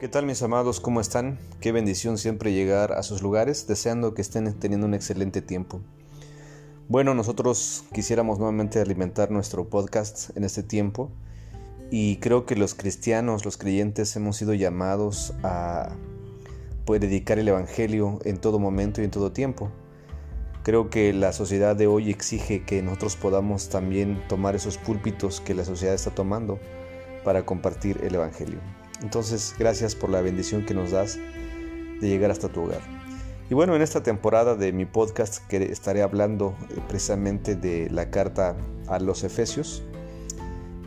¿Qué tal mis amados? ¿Cómo están? Qué bendición siempre llegar a sus lugares, deseando que estén teniendo un excelente tiempo. Bueno, nosotros quisiéramos nuevamente alimentar nuestro podcast en este tiempo y creo que los cristianos, los creyentes hemos sido llamados a predicar pues, el Evangelio en todo momento y en todo tiempo. Creo que la sociedad de hoy exige que nosotros podamos también tomar esos púlpitos que la sociedad está tomando para compartir el Evangelio. Entonces, gracias por la bendición que nos das de llegar hasta tu hogar. Y bueno, en esta temporada de mi podcast que estaré hablando eh, precisamente de la carta a los Efesios,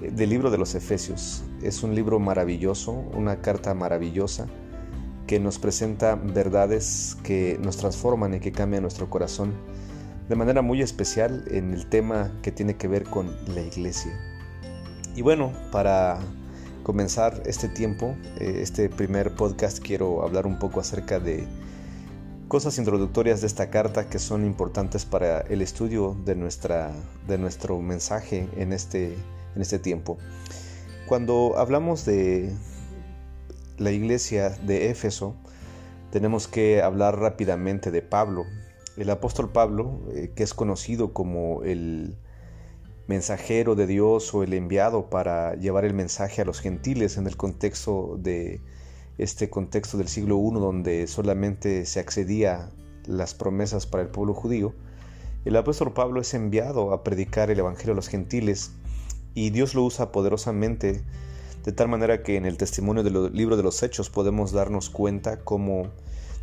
eh, del libro de los Efesios. Es un libro maravilloso, una carta maravillosa que nos presenta verdades que nos transforman y que cambian nuestro corazón de manera muy especial en el tema que tiene que ver con la iglesia. Y bueno, para comenzar este tiempo, eh, este primer podcast, quiero hablar un poco acerca de cosas introductorias de esta carta que son importantes para el estudio de, nuestra, de nuestro mensaje en este, en este tiempo. Cuando hablamos de la iglesia de Éfeso, tenemos que hablar rápidamente de Pablo. El apóstol Pablo, eh, que es conocido como el mensajero de Dios o el enviado para llevar el mensaje a los gentiles en el contexto de este contexto del siglo I donde solamente se accedía las promesas para el pueblo judío, el apóstol Pablo es enviado a predicar el evangelio a los gentiles y Dios lo usa poderosamente de tal manera que en el testimonio del libro de los hechos podemos darnos cuenta cómo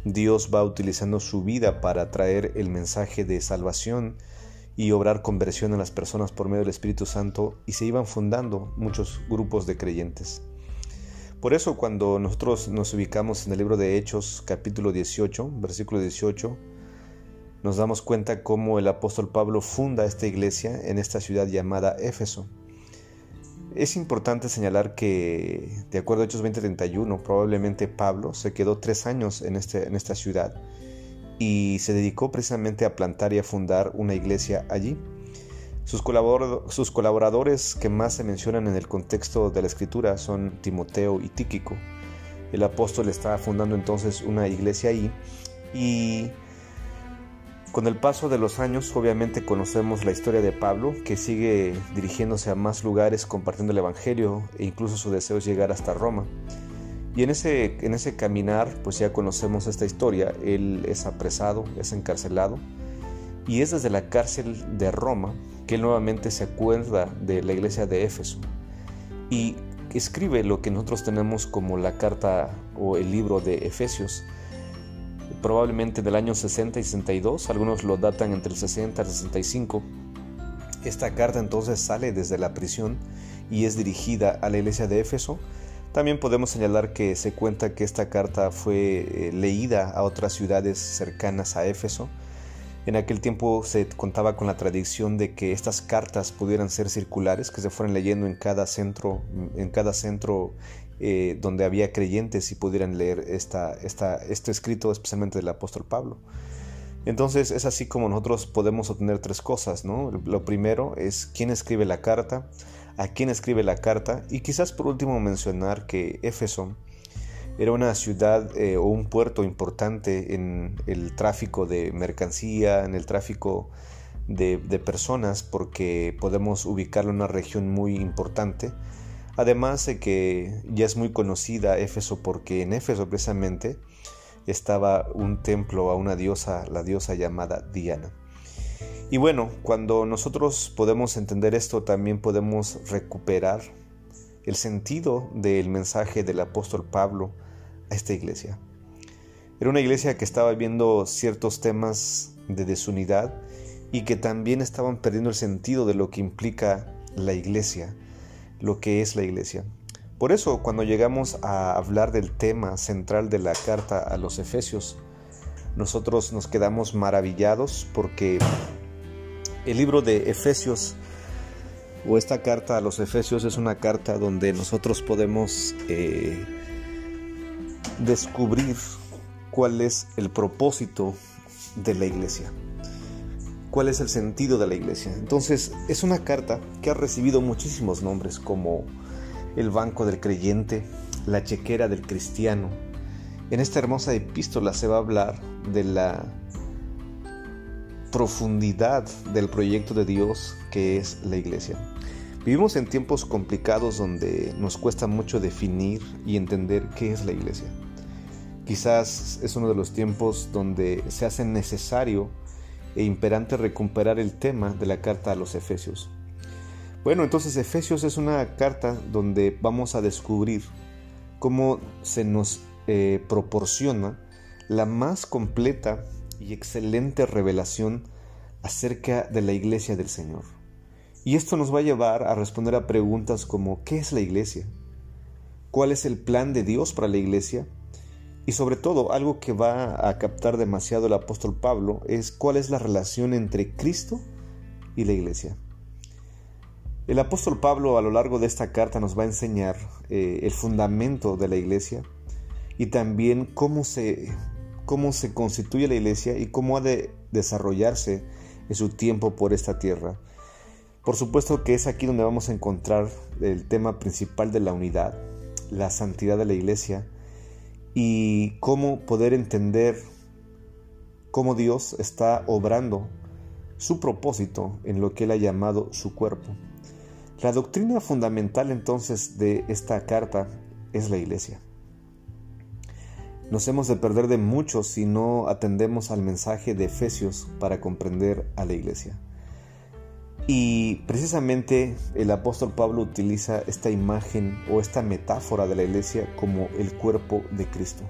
Dios va utilizando su vida para traer el mensaje de salvación y obrar conversión en las personas por medio del Espíritu Santo y se iban fundando muchos grupos de creyentes. Por eso cuando nosotros nos ubicamos en el libro de Hechos capítulo 18, versículo 18, nos damos cuenta cómo el apóstol Pablo funda esta iglesia en esta ciudad llamada Éfeso. Es importante señalar que, de acuerdo a Hechos 20:31, probablemente Pablo se quedó tres años en, este, en esta ciudad y se dedicó precisamente a plantar y a fundar una iglesia allí. Sus, colaboradores que más se mencionan en el contexto de la escritura son Timoteo y Tíquico. El apóstol está fundando entonces una iglesia ahí y con el paso de los años obviamente conocemos la historia de Pablo que sigue dirigiéndose a más lugares compartiendo el Evangelio e incluso su deseo es llegar hasta Roma. Y en ese, en ese caminar, pues ya conocemos esta historia. Él es apresado, es encarcelado. Y es desde la cárcel de Roma que él nuevamente se acuerda de la iglesia de Éfeso. Y escribe lo que nosotros tenemos como la carta o el libro de Efesios. Probablemente del año 60 y 62, algunos lo datan entre el 60 y el 65. Esta carta entonces sale desde la prisión y es dirigida a la iglesia de Éfeso también podemos señalar que se cuenta que esta carta fue eh, leída a otras ciudades cercanas a Éfeso. En aquel tiempo se contaba con la tradición de que estas cartas pudieran ser circulares, que se fueran leyendo en cada centro, en cada centro eh, donde había creyentes y pudieran leer esta, esta, este escrito especialmente del apóstol Pablo. Entonces es así como nosotros podemos obtener tres cosas, ¿no? Lo primero es quién escribe la carta, a quién escribe la carta y quizás por último mencionar que Éfeso era una ciudad eh, o un puerto importante en el tráfico de mercancía, en el tráfico de, de, personas, porque podemos ubicarlo en una región muy importante. Además de que ya es muy conocida Éfeso porque en Éfeso precisamente estaba un templo a una diosa, la diosa llamada Diana. Y bueno, cuando nosotros podemos entender esto, también podemos recuperar el sentido del mensaje del apóstol Pablo a esta iglesia. Era una iglesia que estaba viendo ciertos temas de desunidad y que también estaban perdiendo el sentido de lo que implica la iglesia, lo que es la iglesia. Por eso, cuando llegamos a hablar del tema central de la carta a los Efesios, nosotros nos quedamos maravillados porque el libro de Efesios o esta carta a los Efesios es una carta donde nosotros podemos eh, descubrir cuál es el propósito de la iglesia, cuál es el sentido de la iglesia. Entonces es una carta que ha recibido muchísimos nombres como el Banco del Creyente, la chequera del cristiano. En esta hermosa epístola se va a hablar de la profundidad del proyecto de Dios que es la iglesia. Vivimos en tiempos complicados donde nos cuesta mucho definir y entender qué es la iglesia. Quizás es uno de los tiempos donde se hace necesario e imperante recuperar el tema de la carta a los Efesios. Bueno, entonces Efesios es una carta donde vamos a descubrir cómo se nos eh, proporciona la más completa y excelente revelación acerca de la iglesia del Señor. Y esto nos va a llevar a responder a preguntas como ¿qué es la iglesia? ¿Cuál es el plan de Dios para la iglesia? Y sobre todo, algo que va a captar demasiado el apóstol Pablo es cuál es la relación entre Cristo y la iglesia. El apóstol Pablo a lo largo de esta carta nos va a enseñar eh, el fundamento de la iglesia y también cómo se, cómo se constituye la iglesia y cómo ha de desarrollarse en su tiempo por esta tierra. Por supuesto que es aquí donde vamos a encontrar el tema principal de la unidad, la santidad de la iglesia, y cómo poder entender cómo Dios está obrando su propósito en lo que Él ha llamado su cuerpo. La doctrina fundamental entonces de esta carta es la iglesia. Nos hemos de perder de mucho si no atendemos al mensaje de Efesios para comprender a la iglesia. Y precisamente el apóstol Pablo utiliza esta imagen o esta metáfora de la iglesia como el cuerpo de Cristo.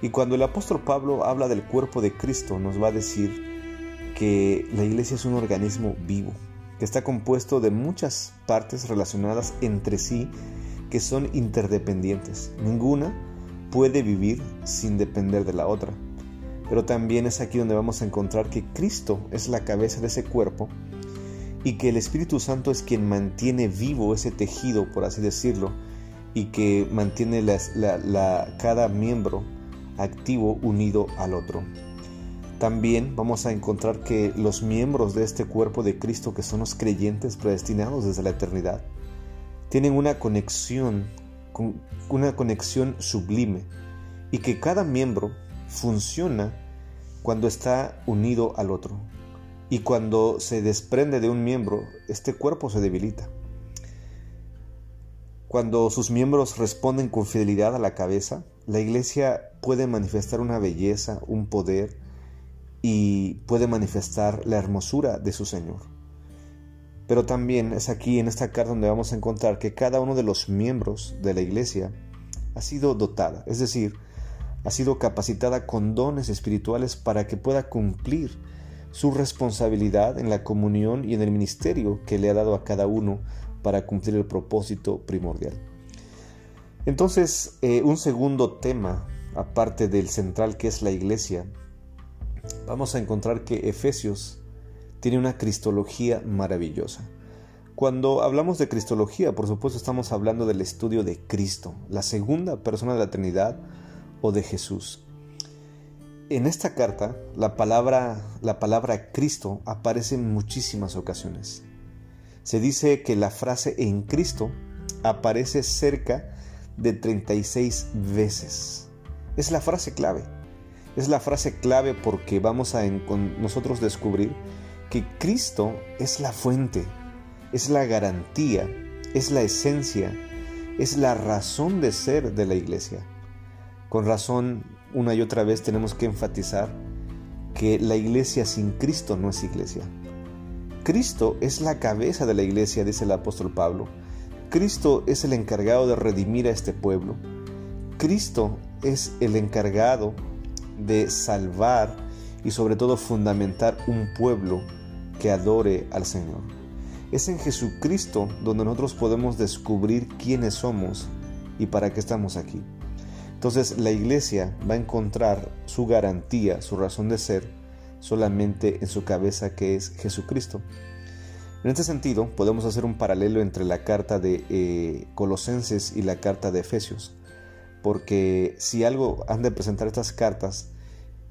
Y cuando el apóstol Pablo habla del cuerpo de Cristo, nos va a decir que la iglesia es un organismo vivo, que está compuesto de muchas partes relacionadas entre sí que son interdependientes. Ninguna puede vivir sin depender de la otra. Pero también es aquí donde vamos a encontrar que Cristo es la cabeza de ese cuerpo y que el Espíritu Santo es quien mantiene vivo ese tejido, por así decirlo, y que mantiene cada miembro activo unido al otro. También vamos a encontrar que los miembros de este cuerpo de Cristo, que son los creyentes predestinados desde la eternidad, tienen una conexión, una conexión sublime, y que cada miembro funciona cuando está unido al otro y cuando se desprende de un miembro, este cuerpo se debilita. Cuando sus miembros responden con fidelidad a la cabeza, la iglesia puede manifestar una belleza, un poder y puede manifestar la hermosura de su Señor. Pero también es aquí en esta carta donde vamos a encontrar que cada uno de los miembros de la iglesia ha sido dotada, es decir, ha sido capacitada con dones espirituales para que pueda cumplir su responsabilidad en la comunión y en el ministerio que le ha dado a cada uno para cumplir el propósito primordial. Entonces, eh, un segundo tema, aparte del central que es la iglesia, vamos a encontrar que Efesios tiene una cristología maravillosa. Cuando hablamos de cristología, por supuesto estamos hablando del estudio de Cristo, la segunda persona de la Trinidad o de Jesús. En esta carta, la palabra, la palabra Cristo aparece en muchísimas ocasiones. Se dice que la frase en Cristo aparece cerca de 36 veces. Es la frase clave. Es la frase clave porque vamos a nosotros descubrir que Cristo es la fuente, es la garantía, es la esencia, es la razón de ser de la iglesia. Con razón una y otra vez tenemos que enfatizar que la iglesia sin Cristo no es iglesia. Cristo es la cabeza de la iglesia, dice el apóstol Pablo. Cristo es el encargado de redimir a este pueblo. Cristo es el encargado de salvar y sobre todo fundamentar un pueblo que adore al Señor. Es en Jesucristo donde nosotros podemos descubrir quiénes somos y para qué estamos aquí. Entonces la iglesia va a encontrar su garantía, su razón de ser, solamente en su cabeza que es Jesucristo. En este sentido, podemos hacer un paralelo entre la carta de eh, Colosenses y la carta de Efesios, porque si algo han de presentar estas cartas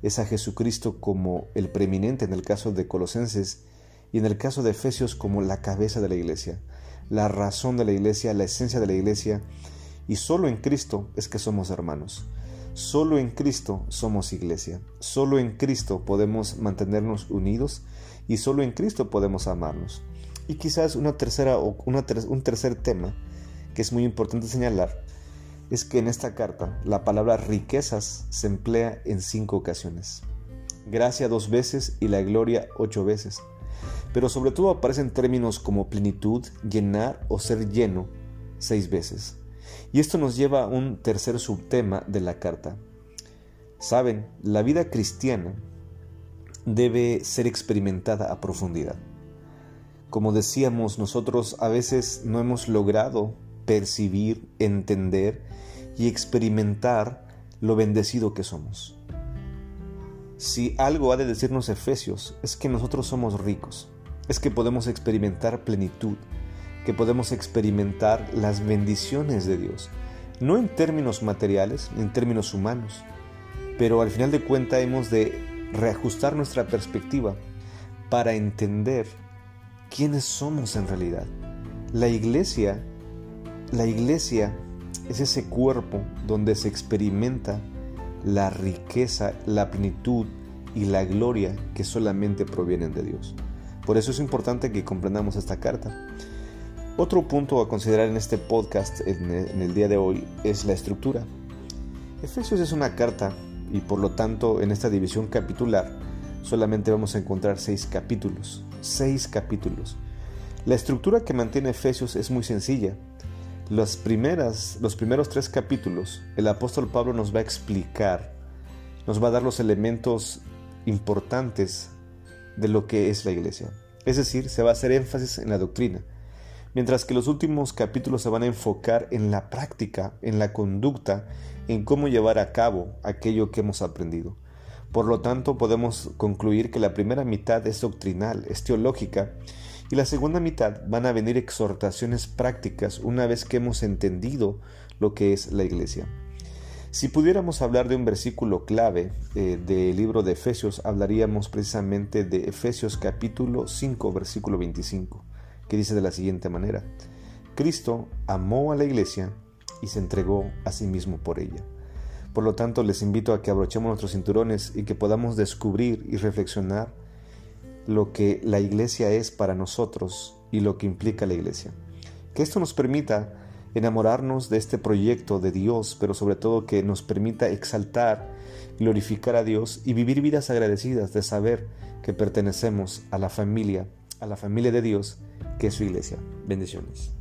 es a Jesucristo como el preeminente en el caso de Colosenses y en el caso de Efesios como la cabeza de la iglesia, la razón de la iglesia, la esencia de la iglesia Y solo en Cristo es que somos hermanos. Solo en Cristo somos iglesia. Solo en Cristo podemos mantenernos unidos y solo en Cristo podemos amarnos. Y quizás una tercera un tercer tema que es muy importante señalar es que en esta carta la palabra riquezas se emplea en cinco ocasiones. Gracia dos veces y la gloria ocho veces. Pero sobre todo aparecen términos como plenitud, llenar o ser lleno seis veces. Y esto nos lleva a un tercer subtema de la carta. Saben, la vida cristiana debe ser experimentada a profundidad. Como decíamos, nosotros a veces no hemos logrado percibir, entender y experimentar lo bendecido que somos. Si algo ha de decirnos Efesios es que nosotros somos ricos, es que podemos experimentar plenitud, que podemos experimentar las bendiciones de Dios, no en términos materiales, en términos humanos, pero al final de cuentas hemos de reajustar nuestra perspectiva para entender quiénes somos en realidad. La iglesia, la iglesia es ese cuerpo donde se experimenta la riqueza, la plenitud y la gloria que solamente provienen de Dios. Por eso es importante que comprendamos esta carta. Otro punto a considerar en este podcast en el día de hoy es la estructura. Efesios es una carta y por lo tanto en esta división capitular solamente vamos a encontrar seis capítulos. Seis capítulos. La estructura que mantiene Efesios es muy sencilla. Las primeras, los primeros tres capítulos, el apóstol Pablo nos va a explicar, nos va a dar los elementos importantes de lo que es la iglesia. Es decir, se va a hacer énfasis en la doctrina, mientras que los últimos capítulos se van a enfocar en la práctica, en la conducta, en cómo llevar a cabo aquello que hemos aprendido. Por lo tanto, podemos concluir que la primera mitad es doctrinal, es teológica, y la segunda mitad van a venir exhortaciones prácticas una vez que hemos entendido lo que es la iglesia. Si pudiéramos hablar de un versículo clave eh, del libro de Efesios, hablaríamos precisamente de Efesios capítulo 5, versículo 25, que dice de la siguiente manera, Cristo amó a la iglesia y se entregó a sí mismo por ella. Por lo tanto, les invito a que abrochemos nuestros cinturones y que podamos descubrir y reflexionar lo que la iglesia es para nosotros y lo que implica la iglesia. Que esto nos permita enamorarnos de este proyecto de Dios, pero sobre todo que nos permita exaltar, glorificar a Dios y vivir vidas agradecidas de saber que pertenecemos a la familia, a la familia de Dios, que es su iglesia. Bendiciones.